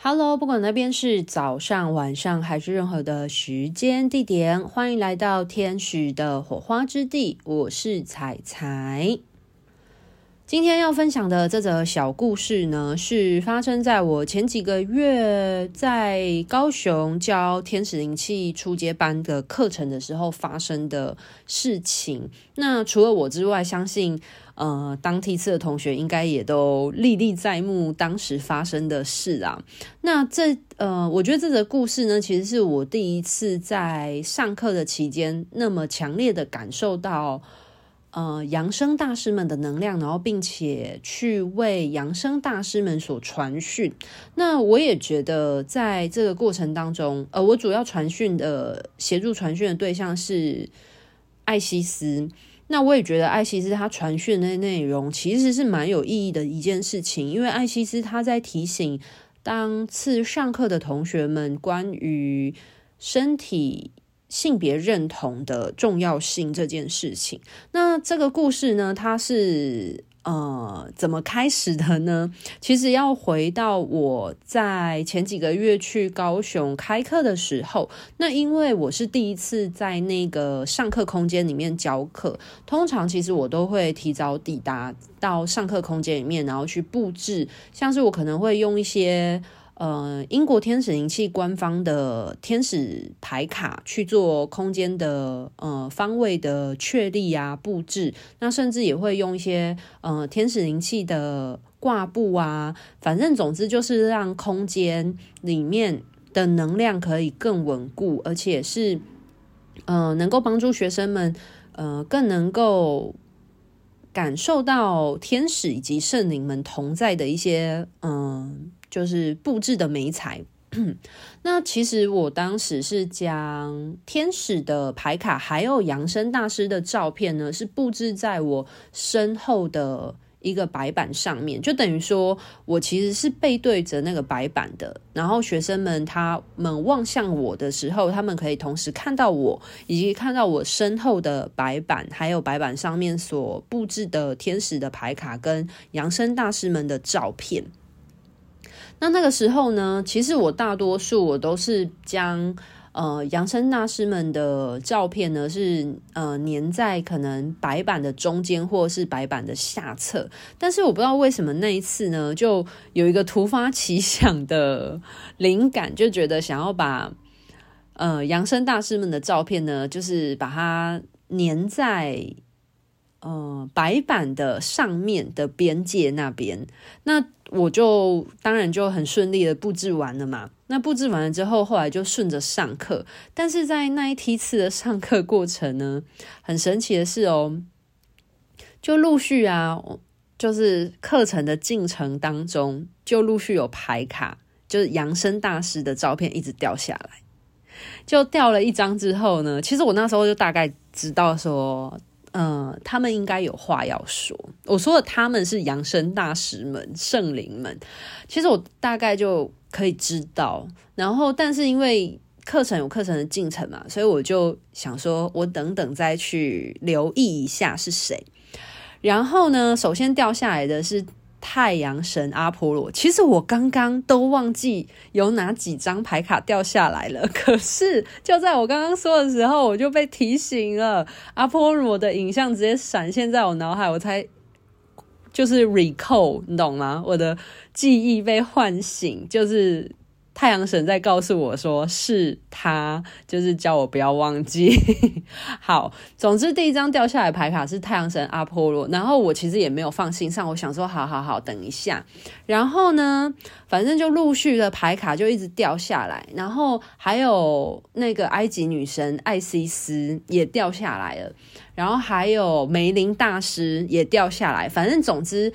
Hello，不管那边是早上、晚上还是任何的时间地点，欢迎来到天使的火花之地。我是彩彩。今天要分享的这则小故事呢，是发生在我前几个月在高雄教天使灵气初阶班的课程的时候发生的事情。那除了我之外，相信。呃，当梯次的同学应该也都历历在目，当时发生的事啊。那这呃，我觉得这个故事呢，其实是我第一次在上课的期间，那么强烈的感受到呃扬升大师们的能量，然后并且去为扬升大师们所传讯。那我也觉得在这个过程当中，呃，我主要传讯的协助传讯的对象是艾西斯。那我也觉得艾西斯他传讯的内容其实是蛮有意义的一件事情，因为艾西斯他在提醒当次上课的同学们关于身体性别认同的重要性这件事情。那这个故事呢，它是。呃，怎么开始的呢？其实要回到我在前几个月去高雄开课的时候，那因为我是第一次在那个上课空间里面教课，通常其实我都会提早抵达到上课空间里面，然后去布置，像是我可能会用一些。呃，英国天使灵气官方的天使牌卡去做空间的呃方位的确立啊布置，那甚至也会用一些呃天使灵气的挂布啊，反正总之就是让空间里面的能量可以更稳固，而且是呃能够帮助学生们呃更能够感受到天使以及圣灵们同在的一些嗯。就是布置的媒材，那其实我当时是将天使的牌卡还有扬升大师的照片呢，是布置在我身后的一个白板上面，就等于说我其实是背对着那个白板的。然后学生们他们望向我的时候，他们可以同时看到我，以及看到我身后的白板，还有白板上面所布置的天使的牌卡跟扬升大师们的照片。那那个时候呢，其实我大多数我都是将呃扬升大师们的照片呢是呃粘在可能白板的中间或是白板的下侧，但是我不知道为什么那一次呢，就有一个突发奇想的灵感，就觉得想要把呃扬升大师们的照片呢，就是把它粘在。呃，白板的上面的边界那边，那我就当然就很顺利的布置完了嘛。那布置完了之后，后来就顺着上课。但是在那一梯次的上课过程呢，很神奇的是哦，就陆续啊，就是课程的进程当中，就陆续有牌卡，就是扬升大师的照片一直掉下来，就掉了一张之后呢，其实我那时候就大概知道说。嗯、他们应该有话要说。我说的他们是扬升大师们、圣灵们，其实我大概就可以知道。然后，但是因为课程有课程的进程嘛，所以我就想说，我等等再去留意一下是谁。然后呢，首先掉下来的是。太阳神阿波罗，其实我刚刚都忘记有哪几张牌卡掉下来了。可是就在我刚刚说的时候，我就被提醒了。阿波罗的影像直接闪现在我脑海，我才就是 recall，你懂吗？我的记忆被唤醒，就是。太阳神在告诉我说，是他，就是叫我不要忘记。好，总之第一张掉下来牌卡是太阳神阿波罗，然后我其实也没有放心上，我想说，好好好，等一下。然后呢，反正就陆续的牌卡就一直掉下来，然后还有那个埃及女神艾西斯也掉下来了，然后还有梅林大师也掉下来。反正总之，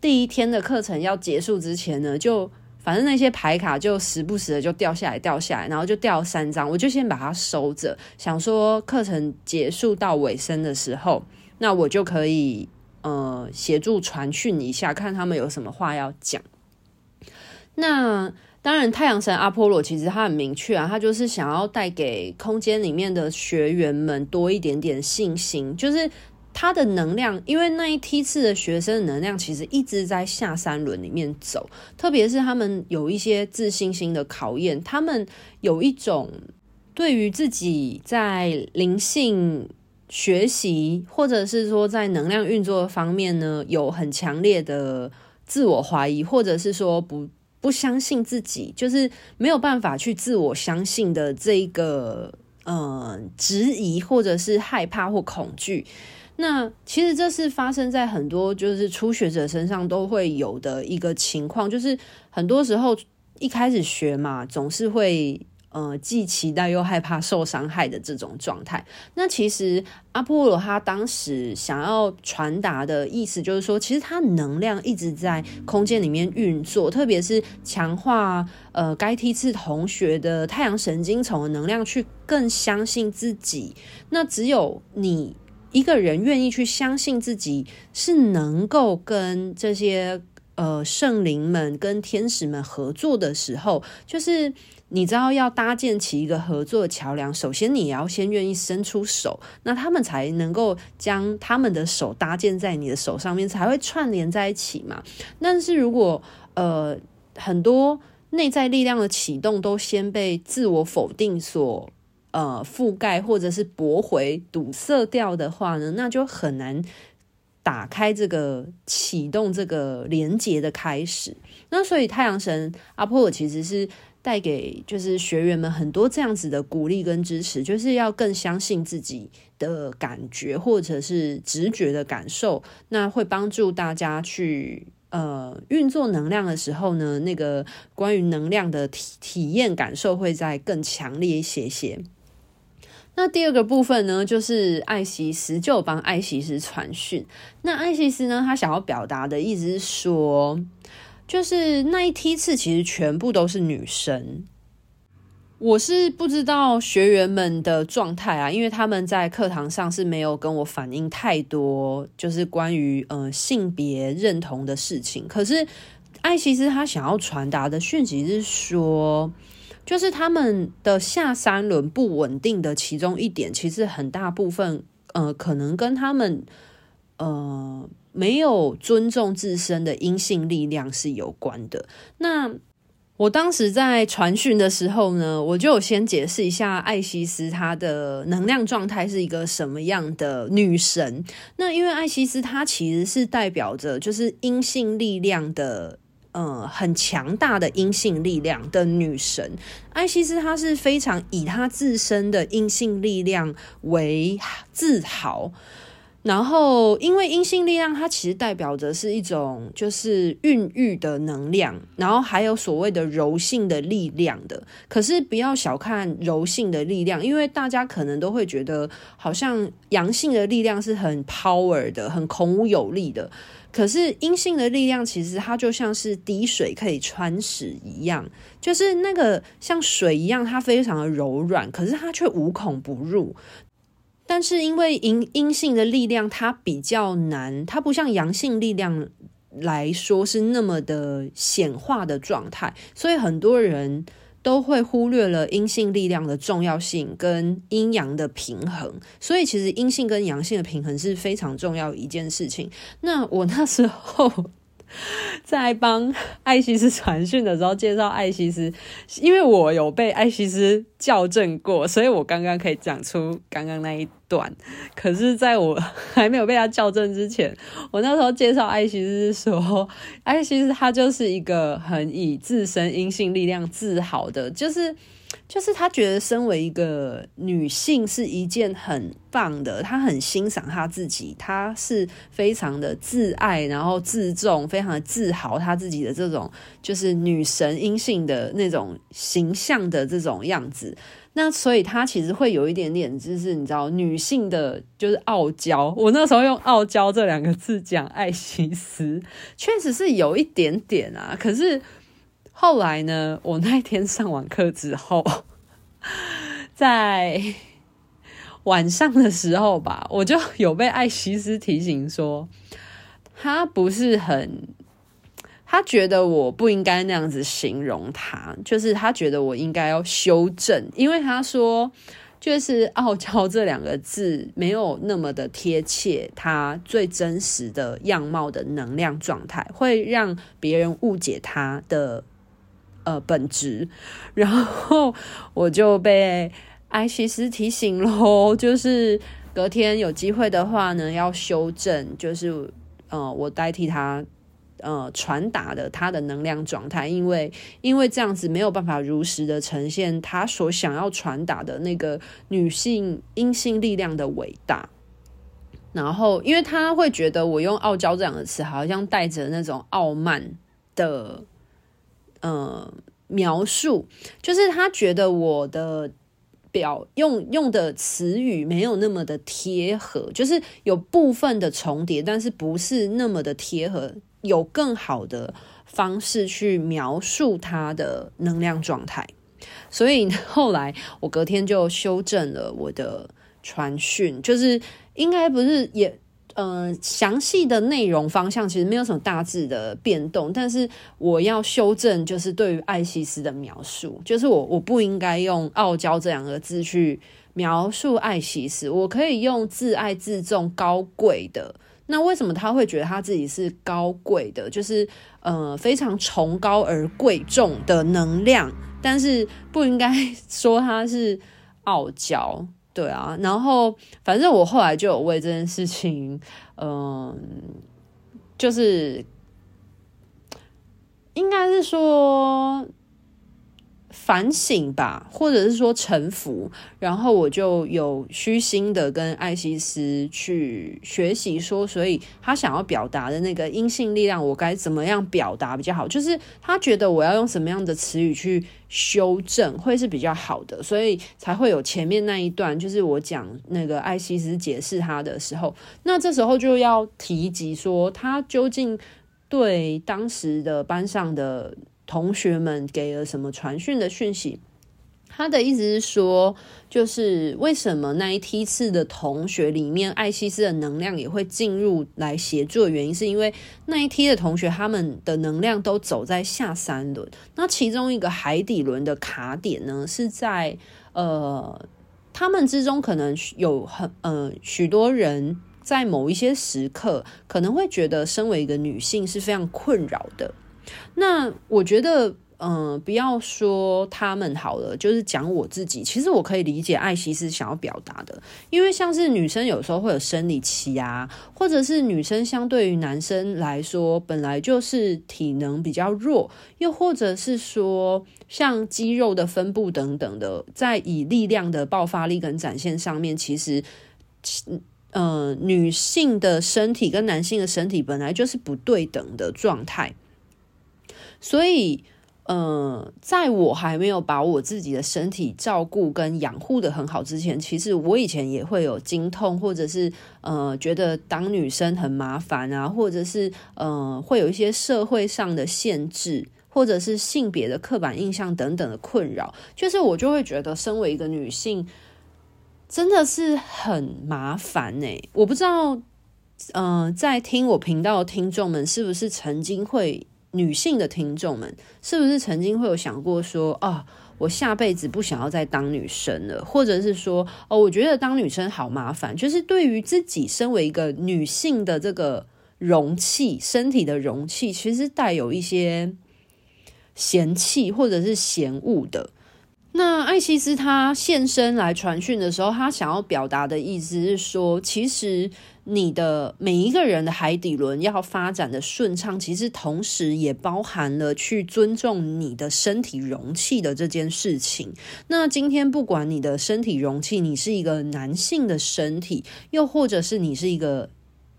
第一天的课程要结束之前呢，就。反正那些牌卡就时不时的就掉下来，掉下来，然后就掉三张，我就先把它收着，想说课程结束到尾声的时候，那我就可以呃协助传讯一下，看他们有什么话要讲。那当然，太阳神阿波罗其实他很明确啊，他就是想要带给空间里面的学员们多一点点信心，就是他的能量，因为那一梯次的学生的能量其实一直在下三轮里面走，特别是他们有一些自信心的考验，他们有一种对于自己在灵性学习，或者是说在能量运作方面呢，有很强烈的自我怀疑，或者是说不不相信自己，就是没有办法去自我相信的这一个。嗯，质疑或者是害怕或恐惧，那其实这是发生在很多就是初学者身上都会有的一个情况，就是很多时候一开始学嘛，总是会。呃，既期待又害怕受伤害的这种状态。那其实阿波罗他当时想要传达的意思，就是说，其实他能量一直在空间里面运作，特别是强化呃该梯次同学的太阳神经丛的能量，去更相信自己。那只有你一个人愿意去相信自己，是能够跟这些呃圣灵们、跟天使们合作的时候，就是。你知道要搭建起一个合作的桥梁，首先你要先愿意伸出手，那他们才能够将他们的手搭建在你的手上面，才会串联在一起嘛。但是如果呃很多内在力量的启动都先被自我否定所呃覆盖，或者是驳回、堵塞掉的话呢，那就很难打开这个启动这个连接的开始。那所以太阳神阿波尔其实是。带给就是学员们很多这样子的鼓励跟支持，就是要更相信自己的感觉或者是直觉的感受，那会帮助大家去呃运作能量的时候呢，那个关于能量的体体验感受会再更强烈一些些。那第二个部分呢，就是艾西斯就帮艾西斯传讯。那艾西斯呢，他想要表达的意思是说。就是那一梯次，其实全部都是女生。我是不知道学员们的状态啊，因为他们在课堂上是没有跟我反映太多，就是关于呃性别认同的事情。可是艾西斯他想要传达的讯息是说，就是他们的下三轮不稳定的其中一点，其实很大部分呃可能跟他们呃。没有尊重自身的阴性力量是有关的。那我当时在传讯的时候呢，我就先解释一下艾西斯她的能量状态是一个什么样的女神。那因为艾西斯她其实是代表着就是阴性力量的，呃，很强大的阴性力量的女神。艾西斯她是非常以她自身的阴性力量为自豪。然后，因为阴性力量，它其实代表着是一种就是孕育的能量，然后还有所谓的柔性的力量的。可是不要小看柔性的力量，因为大家可能都会觉得好像阳性的力量是很 power 的，很孔武有力的。可是阴性的力量其实它就像是滴水可以穿石一样，就是那个像水一样，它非常的柔软，可是它却无孔不入。但是因为阴阴性的力量它比较难，它不像阳性力量来说是那么的显化的状态，所以很多人都会忽略了阴性力量的重要性跟阴阳的平衡。所以其实阴性跟阳性的平衡是非常重要一件事情。那我那时候。在帮艾西斯传讯的时候，介绍艾西斯，因为我有被艾西斯校正过，所以我刚刚可以讲出刚刚那一段。可是，在我还没有被他校正之前，我那时候介绍艾西斯说，艾西斯他就是一个很以自身阴性力量自豪的，就是。就是她觉得身为一个女性是一件很棒的，她很欣赏她自己，她是非常的自爱，然后自重，非常的自豪她自己的这种就是女神阴性的那种形象的这种样子。那所以她其实会有一点点，就是你知道女性的就是傲娇。我那时候用傲娇这两个字讲爱西斯，确实是有一点点啊，可是。后来呢，我那天上完课之后，在晚上的时候吧，我就有被艾西斯提醒说，他不是很，他觉得我不应该那样子形容他，就是他觉得我应该要修正，因为他说就是傲娇这两个字没有那么的贴切，他最真实的样貌的能量状态，会让别人误解他的呃本质。然后我就被艾西斯提醒喽，就是隔天有机会的话呢，要修正，就是呃，我代替他。呃，传达的他的能量状态，因为因为这样子没有办法如实的呈现他所想要传达的那个女性阴性力量的伟大。然后，因为他会觉得我用傲娇这两个词，好像带着那种傲慢的呃描述，就是他觉得我的表用用的词语没有那么的贴合，就是有部分的重叠，但是不是那么的贴合。有更好的方式去描述他的能量状态，所以后来我隔天就修正了我的传讯，就是应该不是也呃详细的内容方向其实没有什么大致的变动，但是我要修正就是对于艾西斯的描述，就是我我不应该用傲娇这两个字去描述艾西斯，我可以用自爱自重高贵的。那为什么他会觉得他自己是高贵的？就是呃非常崇高而贵重的能量，但是不应该 说他是傲娇，对啊。然后反正我后来就有为这件事情，嗯、就是应该是说。反省吧，或者是说臣服，然后我就有虚心的跟艾西斯去学习说，所以他想要表达的那个阴性力量，我该怎么样表达比较好？就是他觉得我要用什么样的词语去修正会是比较好的，所以才会有前面那一段，就是我讲那个艾西斯解释他的时候，那这时候就要提及说他究竟对当时的班上的。同学们给了什么传讯的讯息？他的意思是说，就是为什么那一梯次的同学里面，艾西斯的能量也会进入来协助的原因，是因为那一梯的同学他们的能量都走在下三轮，那其中一个海底轮的卡点呢，是在呃，他们之中可能有很呃许多人在某一些时刻可能会觉得，身为一个女性是非常困扰的。那我觉得，嗯、不要说他们好了，就是讲我自己。其实我可以理解艾希斯想要表达的，因为像是女生有时候会有生理期啊，或者是女生相对于男生来说本来就是体能比较弱，又或者是说像肌肉的分布等等的，在以力量的爆发力跟展现上面，其实，呃，女性的身体跟男性的身体本来就是不对等的状态。所以，呃，在我还没有把我自己的身体照顾跟养护的很好之前，其实我以前也会有经痛，或者是呃，觉得当女生很麻烦啊，或者是呃，会有一些社会上的限制，或者是性别的刻板印象等等的困扰。就是我就会觉得，身为一个女性，真的是很麻烦呢、我不知道，呃，在听我频道的听众们是不是曾经会。女性的听众们，是不是曾经会有想过说，啊，我下辈子不想要再当女生了，或者是说，哦，我觉得当女生好麻烦，就是对于自己身为一个女性的这个容器，身体的容器，其实带有一些嫌弃或者是嫌恶的。那艾西斯他现身来传讯的时候，他想要表达的意思是说，其实。你的每一个人的海底轮要发展的顺畅，其实同时也包含了去尊重你的身体容器的这件事情。那今天不管你的身体容器，你是一个男性的身体，又或者是你是一个。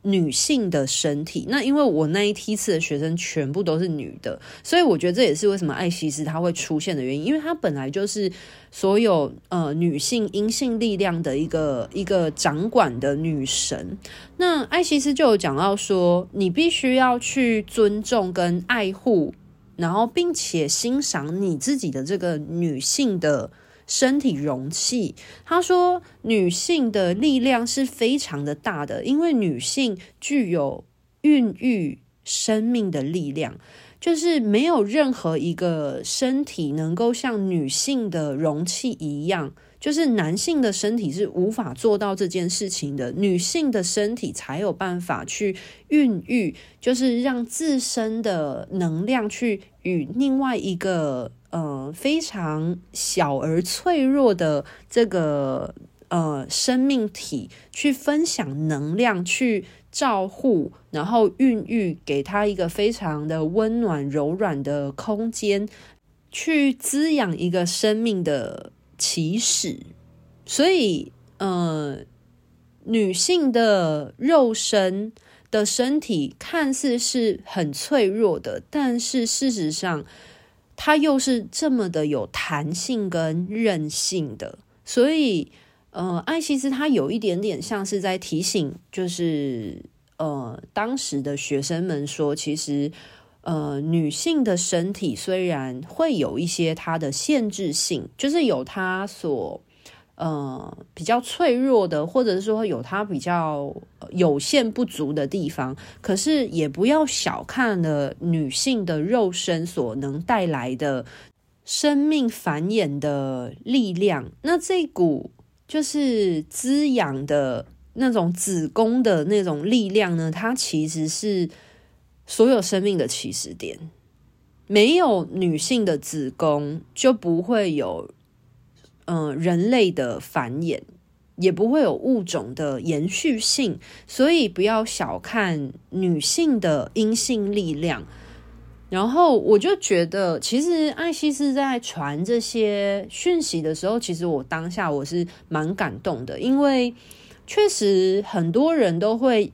女性的身体，那因为我那一梯次的学生全部都是女的，所以我觉得这也是为什么艾西斯她会出现的原因，因为她本来就是所有呃女性阴性力量的一个一个掌管的女神。那艾西斯就有讲到说，你必须要去尊重跟爱护，然后并且欣赏你自己的这个女性的。身体容器，他说女性的力量是非常的大的，因为女性具有孕育生命的力量，就是没有任何一个身体能够像女性的容器一样就是男性的身体是无法做到这件事情的，女性的身体才有办法去孕育，就是让自身的能量去与另外一个呃非常小而脆弱的这个呃生命体去分享能量，去照护，然后孕育，给他一个非常的温暖柔软的空间，去滋养一个生命的。起始，所以，呃，女性的肉身的身体看似是很脆弱的，但是事实上，它又是这么的有弹性跟韧性的。所以，呃，艾西斯他有一点点像是在提醒，就是，呃，当时的学生们说，其实。呃，女性的身体虽然会有一些它的限制性，就是有它所呃比较脆弱的，或者是说有它比较有限不足的地方，可是也不要小看了女性的肉身所能带来的生命繁衍的力量。那这股就是滋养的那种子宫的那种力量呢，它其实是。所有生命的起始点，没有女性的子宫，就不会有嗯、人类的繁衍，也不会有物种的延续性。所以不要小看女性的阴性力量。然后我就觉得，其实艾希斯在传这些讯息的时候，其实我当下我是蛮感动的，因为确实很多人都会。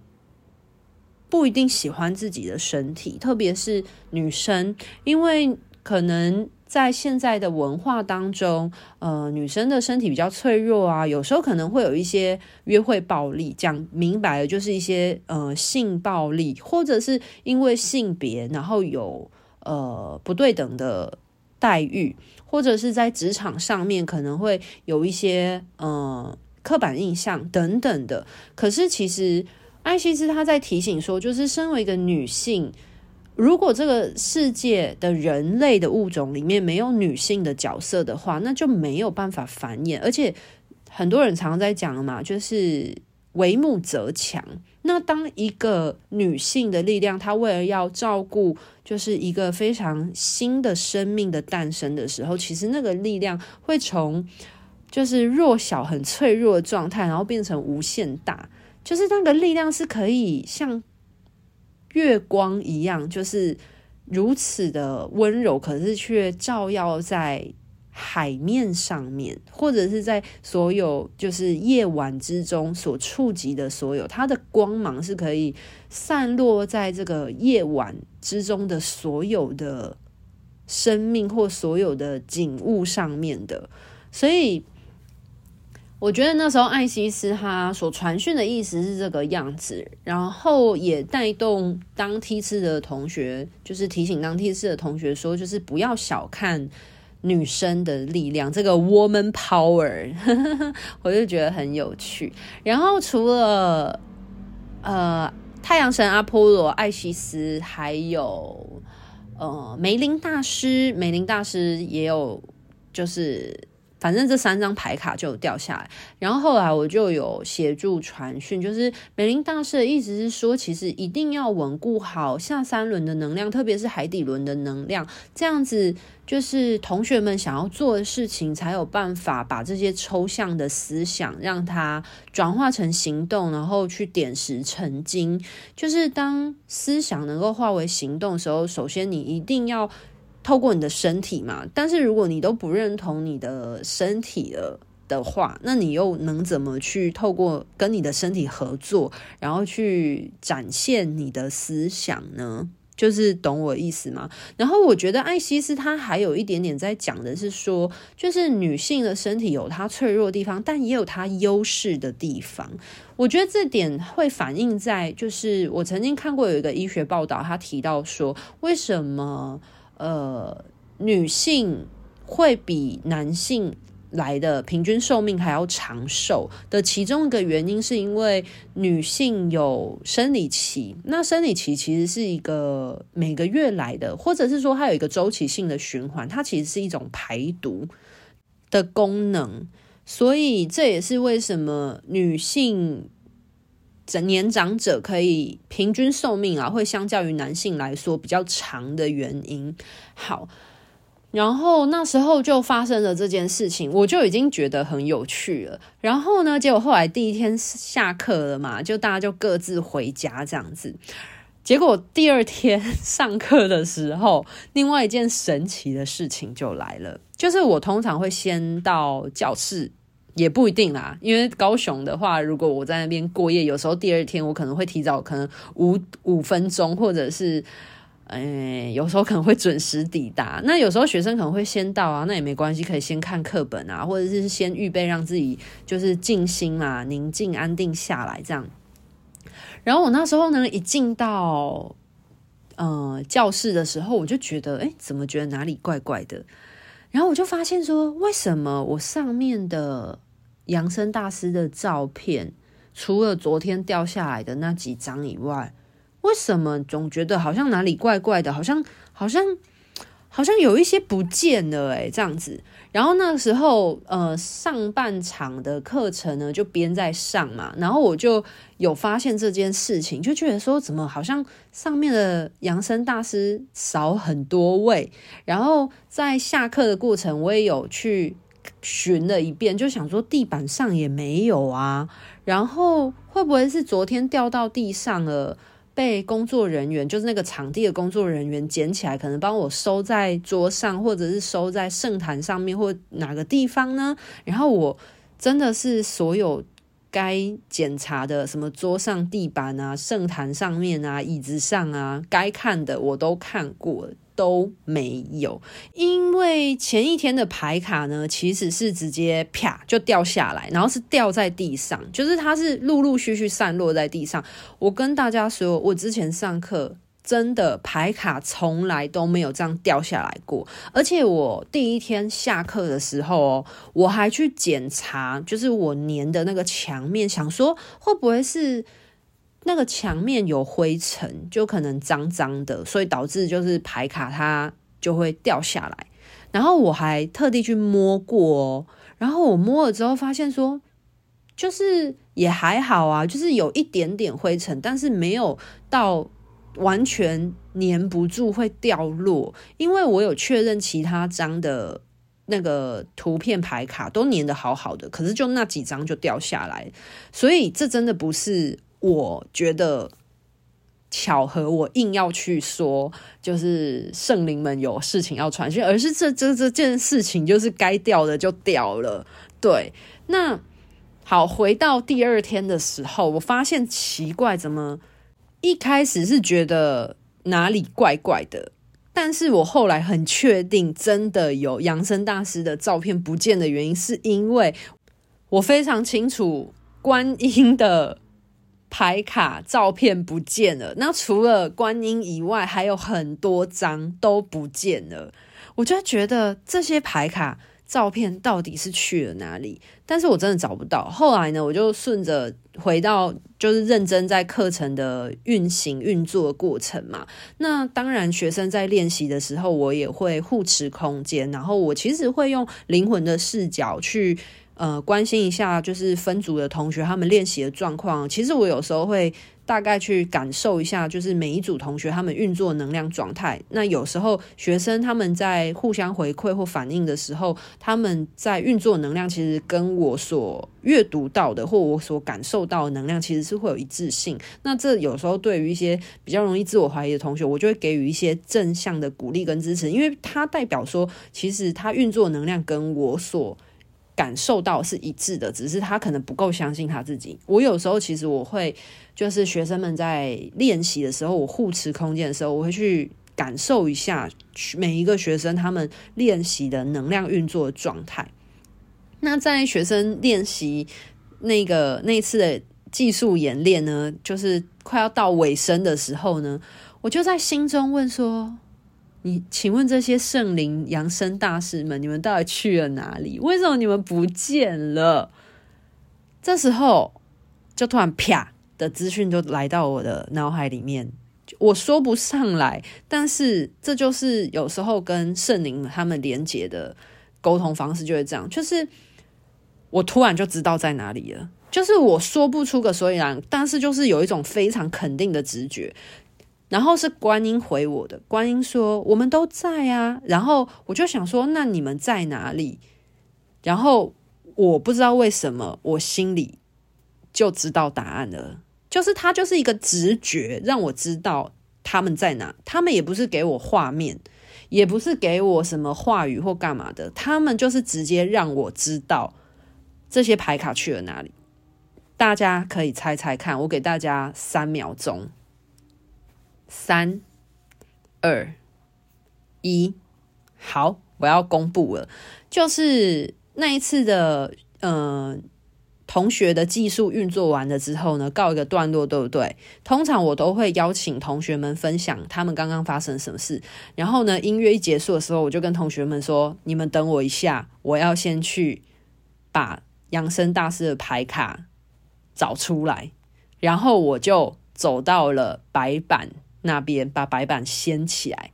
不一定喜欢自己的身体，特别是女生，因为可能在现在的文化当中，呃，女生的身体比较脆弱啊，有时候可能会有一些约会暴力，讲明白了就是一些呃性暴力，或者是因为性别，然后有呃不对等的待遇，或者是在职场上面可能会有一些呃刻板印象等等的。可是其实。艾希斯他在提醒说，就是身为一个女性，如果这个世界的人类的物种里面没有女性的角色的话，那就没有办法繁衍。而且很多人常常在讲嘛，就是为母则强。那当一个女性的力量，她为了要照顾，就是一个非常新的生命的诞生的时候，其实那个力量会从就是弱小、很脆弱的状态，然后变成无限大。就是那个力量是可以像月光一样，就是如此的温柔，可是却照耀在海面上面，或者是在所有就是夜晚之中所触及的所有，它的光芒是可以散落在这个夜晚之中的所有的生命或所有的景物上面的，所以。我觉得那时候艾西斯他所传讯的意思是这个样子，然后也带动当梯次的同学，就是提醒当梯次的同学说，就是不要小看女生的力量，这个 woman power，我就觉得很有趣。然后除了呃太阳神阿波罗、艾西斯，还有呃梅林大师，梅林大师也有就是。反正这三张牌卡就掉下来，然后后来我就有协助传讯，就是美林大师的意思是说，其实一定要稳固好下三轮的能量，特别是海底轮的能量，这样子就是同学们想要做的事情，才有办法把这些抽象的思想让它转化成行动，然后去点石成金。就是当思想能够化为行动的时候，首先你一定要。透过你的身体嘛，但是如果你都不认同你的身体了的话，那你又能怎么去透过跟你的身体合作，然后去展现你的思想呢？就是懂我意思吗？然后我觉得艾西斯他还有一点点在讲的是说，就是女性的身体有它脆弱的地方，但也有它优势的地方。我觉得这点会反映在，就是我曾经看过有一个医学报道，他提到说，为什么？呃，女性会比男性来的平均寿命还要长寿的其中一个原因，是因为女性有生理期。那生理期其实是一个每个月来的，或者是说它有一个周期性的循环，它其实是一种排毒的功能。所以这也是为什么女性整年长者可以平均寿命啊，会相较于男性来说比较长的原因。好。然后那时候就发生了这件事情，我就已经觉得很有趣了。然后呢，结果后来第一天下课了嘛，就大家就各自回家这样子。结果第二天上课的时候，另外一件神奇的事情就来了，就是我通常会先到教室，也不一定啦，因为高雄的话，如果我在那边过夜，有时候第二天我可能会提早，可能五五分钟或者是。哎，有时候可能会准时抵达。那有时候学生可能会先到啊，那也没关系，可以先看课本啊，或者是先预备让自己就是静心嘛，宁静安定下来这样。然后我那时候呢，一进到呃教室的时候，我就觉得，哎，怎么觉得哪里怪怪的？然后我就发现说，为什么我上面的养生大师的照片，除了昨天掉下来的那几张以外，为什么总觉得好像哪里怪怪的？好像好像好像有一些不见了诶，这样子。然后那时候，呃，上半场的课程呢就边在上嘛，然后我就有发现这件事情，就觉得说怎么好像上面的养生大师少很多位。然后在下课的过程，我也有去寻了一遍，就想说地板上也没有啊。然后会不会是昨天掉到地上了？被工作人员，就是那个场地的工作人员捡起来，可能帮我收在桌上，或者是收在圣坛上面，或哪个地方呢？然后我真的是所有该检查的，什么桌上、地板啊、圣坛上面啊、椅子上啊，该看的我都看过。都没有，因为前一天的牌卡呢，其实是直接啪就掉下来，然后是掉在地上，就是它是陆陆续续散落在地上。我跟大家说，我之前上课真的牌卡从来都没有这样掉下来过，而且我第一天下课的时候哦，我还去检查，就是我粘的那个墙面，想说会不会是。那个墙面有灰尘，就可能脏脏的，所以导致就是牌卡它就会掉下来。然后我还特地去摸过哦，然后我摸了之后发现说，就是也还好啊，就是有一点点灰尘，但是没有到完全粘不住会掉落。因为我有确认其他张的那个图片牌卡都粘得好好的，可是就那几张就掉下来，所以这真的不是。我觉得巧合，我硬要去说，就是圣灵们有事情要传讯，而是这这这件事情就是该掉的就掉了。对，那好，回到第二天的时候，我发现奇怪，怎么一开始是觉得哪里怪怪的，但是我后来很确定，真的有养生大师的照片不见的原因，是因为我非常清楚观音的。牌卡照片不见了，那除了观音以外，还有很多张都不见了。我就觉得这些牌卡照片到底是去了哪里？但是我真的找不到。后来呢，我就顺着回到，就是认真在课程的运行运作过程嘛。那当然，学生在练习的时候，我也会护持空间，然后我其实会用灵魂的视角去。呃，关心一下就是分组的同学他们练习的状况。其实我有时候会大概去感受一下，就是每一组同学他们运作能量状态。那有时候学生他们在互相回馈或反应的时候，他们在运作能量其实跟我所阅读到的或我所感受到的能量其实是会有一致性。那这有时候对于一些比较容易自我怀疑的同学，我就会给予一些正向的鼓励跟支持，因为它代表说，其实他运作能量跟我所感受到是一致的，只是他可能不够相信他自己。我有时候其实我会，就是学生们在练习的时候，我护持空间的时候，我会去感受一下每一个学生他们练习的能量运作的状态。那在学生练习那个那次的技术演练呢，就是快要到尾声的时候呢，我就在心中问说。你请问这些圣灵扬升大师们，你们到底去了哪里？为什么你们不见了？这时候就突然啪的资讯就来到我的脑海里面，我说不上来，但是这就是有时候跟圣灵他们连接的沟通方式就是这样，就是我突然就知道在哪里了。就是我说不出个所以然，但是就是有一种非常肯定的直觉。然后是观音回我的，观音说我们都在啊。然后我就想说，那你们在哪里？然后我不知道为什么，我心里就知道答案了。就是他就是一个直觉，让我知道他们在哪。他们也不是给我画面，也不是给我什么话语或干嘛的，他们就是直接让我知道这些牌卡去了哪里。大家可以猜猜看，我给大家三秒钟，三、二、一，好，我要公布了，就是那一次的，嗯、呃。同学的技术运作完了之后呢，告一个段落，对不对？通常我都会邀请同学们分享他们刚刚发生什么事。然后呢，音乐一结束的时候，我就跟同学们说：“你们等我一下，我要先去把扬声大师的牌卡找出来。”然后我就走到了白板那边，把白板掀起来，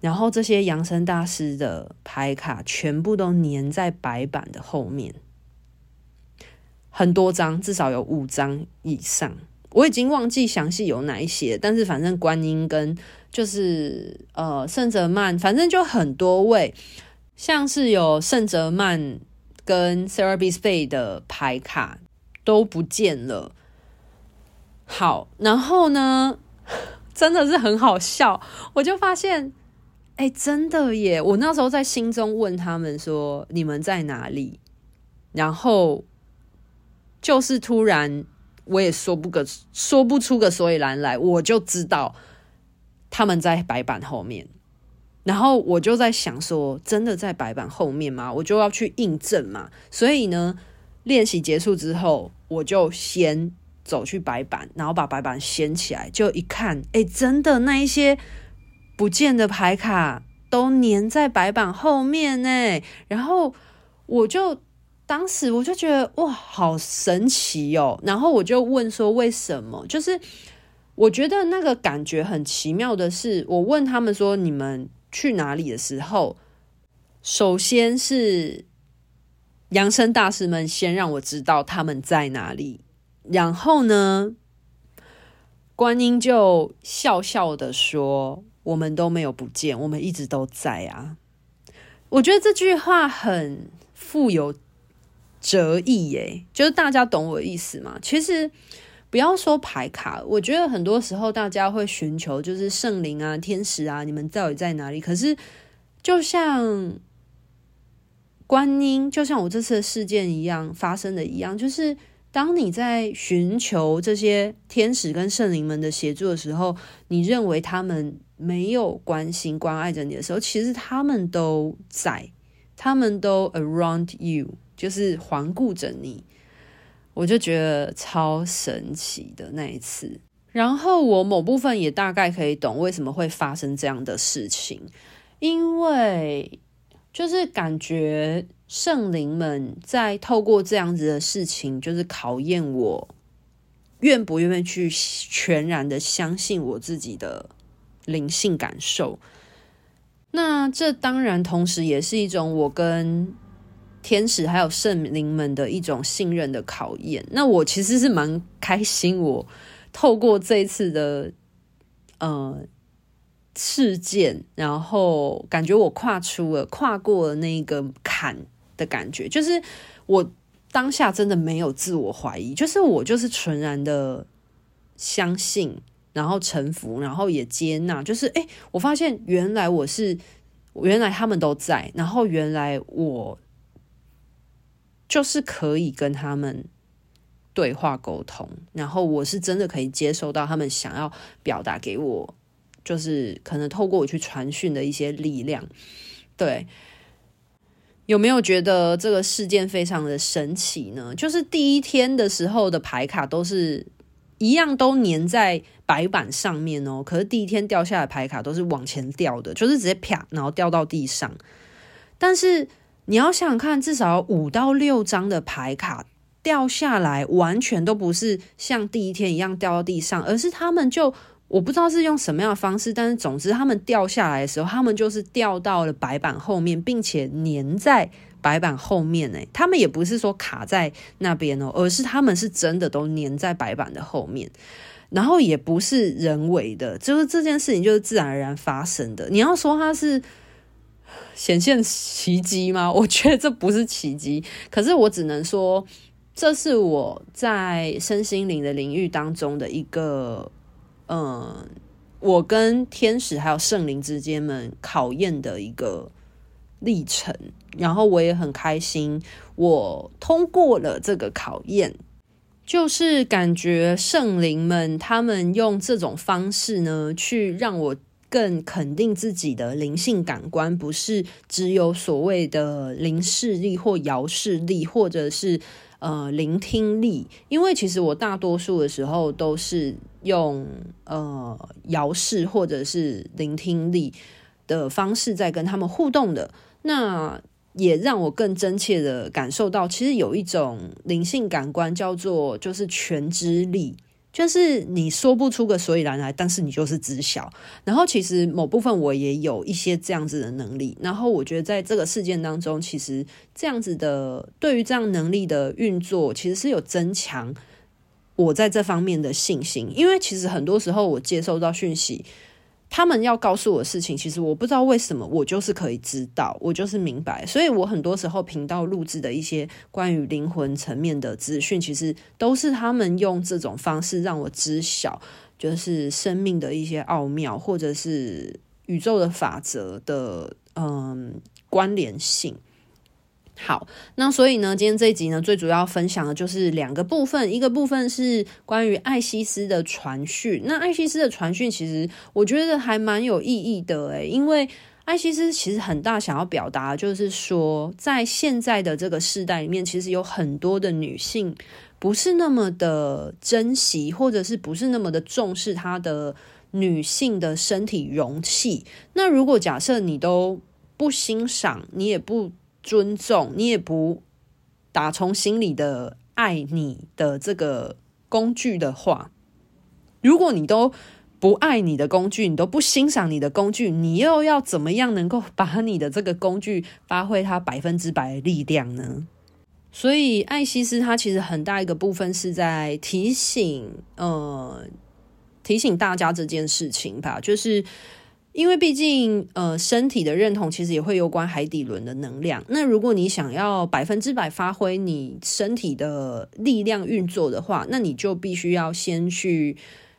然后这些扬声大师的牌卡全部都粘在白板的后面。很多张，至少有五张以上，我已经忘记详细有哪一些，但是反正观音跟就是呃圣哲曼，反正就很多位，像是有圣哲曼跟 Serapis Bey 的牌卡都不见了。好，然后呢，真的是很好笑，我就发现，哎、真的耶！我那时候在心中问他们说：“你们在哪里？”然后。就是突然，我也说不个说不出个所以然来，我就知道他们在白板后面，然后我就在想说，真的在白板后面吗？我就要去印证嘛。所以呢，练习结束之后，我就先走去白板，然后把白板掀起来，就一看，哎，真的那一些不见的牌卡都粘在白板后面呢。然后我就。当时我就觉得哇，好神奇哦！然后我就问说为什么？就是我觉得那个感觉很奇妙的是，我问他们说你们去哪里的时候，首先是扬声大师们先让我知道他们在哪里，然后呢，观音就笑笑的说：“我们都没有不见，我们一直都在啊。”我觉得这句话很富有。哲意耶，就是大家懂我的意思吗？其实不要说牌卡，我觉得很多时候大家会寻求就是圣灵啊、天使啊，你们到底在哪里？可是就像观音，就像我这次的事件一样发生的一样，就是当你在寻求这些天使跟圣灵们的协助的时候，你认为他们没有关心、关爱着你的时候，其实他们都在，他们都 around you。就是环顾着你，我就觉得超神奇的那一次。然后我某部分也大概可以懂为什么会发生这样的事情，因为就是感觉圣灵们在透过这样子的事情，就是考验我愿不愿意去全然的相信我自己的灵性感受。那这当然同时也是一种我跟天使还有圣灵们的一种信任的考验。那我其实是蛮开心，我透过这一次的呃事件，然后感觉我跨出了、跨过了那个坎的感觉，就是我当下真的没有自我怀疑，就是我就是纯然的相信，然后臣服，然后也接纳，就是诶，我发现原来我是，原来他们都在，然后原来我。就是可以跟他们对话沟通，然后我是真的可以接受到他们想要表达给我，就是可能透过我去传讯的一些力量。对，有没有觉得这个事件非常的神奇呢？就是第一天的时候的牌卡都是一样，都粘在白板上面哦。可是第一天掉下来的牌卡都是往前掉的，就是直接啪，然后掉到地上。但是。你要想想看，至少五到六张的牌卡掉下来，完全都不是像第一天一样掉到地上，而是他们就我不知道是用什么样的方式，但是总之他们掉下来的时候，他们就是掉到了白板后面，并且粘在白板后面。诶，他们也不是说卡在那边哦，而是他们是真的都粘在白板的后面，然后也不是人为的，就是这件事情就是自然而然发生的。你要说它是显现奇迹吗？我觉得这不是奇迹，可是我只能说，这是我在身心灵的领域当中的一个。嗯，我跟天使还有圣灵之间们考验的一个历程，然后我也很开心，我通过了这个考验，就是感觉圣灵们他们用这种方式呢，去让我更肯定自己的灵性感官，不是只有所谓的灵视力或遥视力，或者是。呃，聆听力，因为其实我大多数的时候都是用呃遥视或者是聆听力的方式在跟他们互动的，那也让我更真切的感受到，其实有一种灵性感官叫做就是全知力。就是你说不出个所以然来，但是你就是知晓。然后其实某部分我也有一些这样子的能力。然后我觉得在这个事件当中，其实这样子的对于这样能力的运作，其实是有增强我在这方面的信心。因为其实很多时候我接收到讯息。他们要告诉我事情，其实我不知道为什么，我就是可以知道，我就是明白。所以我很多时候频道录制的一些关于灵魂层面的资讯，其实都是他们用这种方式让我知晓，就是生命的一些奥妙，或者是宇宙的法则的嗯关联性。好，那所以呢，今天这一集呢，最主要分享的就是两个部分，一个部分是关于艾西斯的传讯。那艾西斯的传讯，其实我觉得还蛮有意义的诶，因为艾西斯其实很大想要表达，就是说，在现在的这个时代里面，其实有很多的女性不是那么的珍惜，或者是不是那么的重视她的女性的身体容器。那如果假设你都不欣赏，你也不。尊重你也不打从心里的爱你的这个工具的话，如果你都不爱你的工具，你都不欣赏你的工具，你又要怎么样能够把你的这个工具发挥它百分之百的力量呢？所以艾西斯他其实很大一个部分是在提醒，呃，提醒大家这件事情吧，就是。因为毕竟，呃，身体的认同其实也会有关海底轮的能量。那如果你想要百分之百发挥你身体的力量运作的话，那你就必须要先去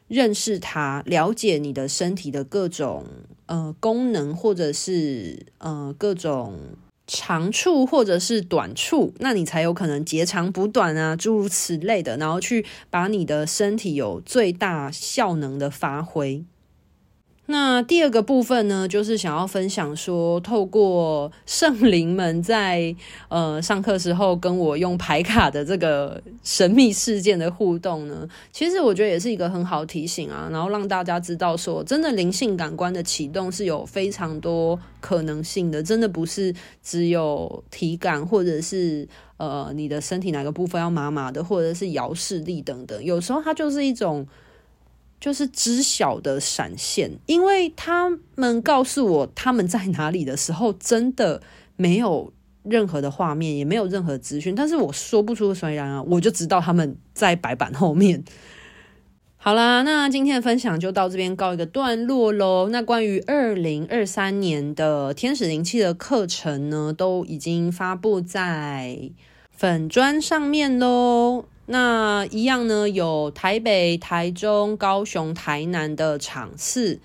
认识它，了解你的身体的各种呃功能，或者是呃各种长处或者是短处，那你才有可能截长补短啊，诸如此类的，然后去把你的身体有最大效能的发挥。那第二个部分呢，就是想要分享说，透过圣灵们在呃上课时候跟我用牌卡的这个神秘事件的互动呢，其实我觉得也是一个很好提醒啊，然后让大家知道说，真的灵性感官的启动是有非常多可能性的，真的不是只有体感或者是呃你的身体哪个部分要麻麻的，或者是遥视力等等，有时候它就是一种。就是知晓的闪现，因为他们告诉我他们在哪里的时候，真的没有任何的画面，也没有任何资讯，但是我说不出所以然啊，我就知道他们在白板后面。好啦，那今天的分享就到这边告一个段落喽。那关于二零二三年的天使灵气的课程呢，都已经发布在粉砖上面喽。那一样呢，有台北、台中、高雄、台南的场次。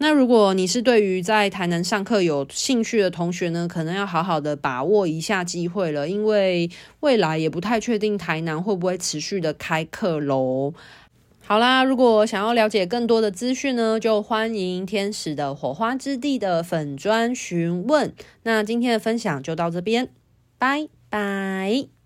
那如果你是对于在台南上课有兴趣的同学呢，可能要好好的把握一下机会了，因为未来也不太确定台南会不会持续的开课喽。好啦，如果想要了解更多的资讯呢，就欢迎天使的火花之地的粉砖询问。那今天的分享就到这边，拜拜。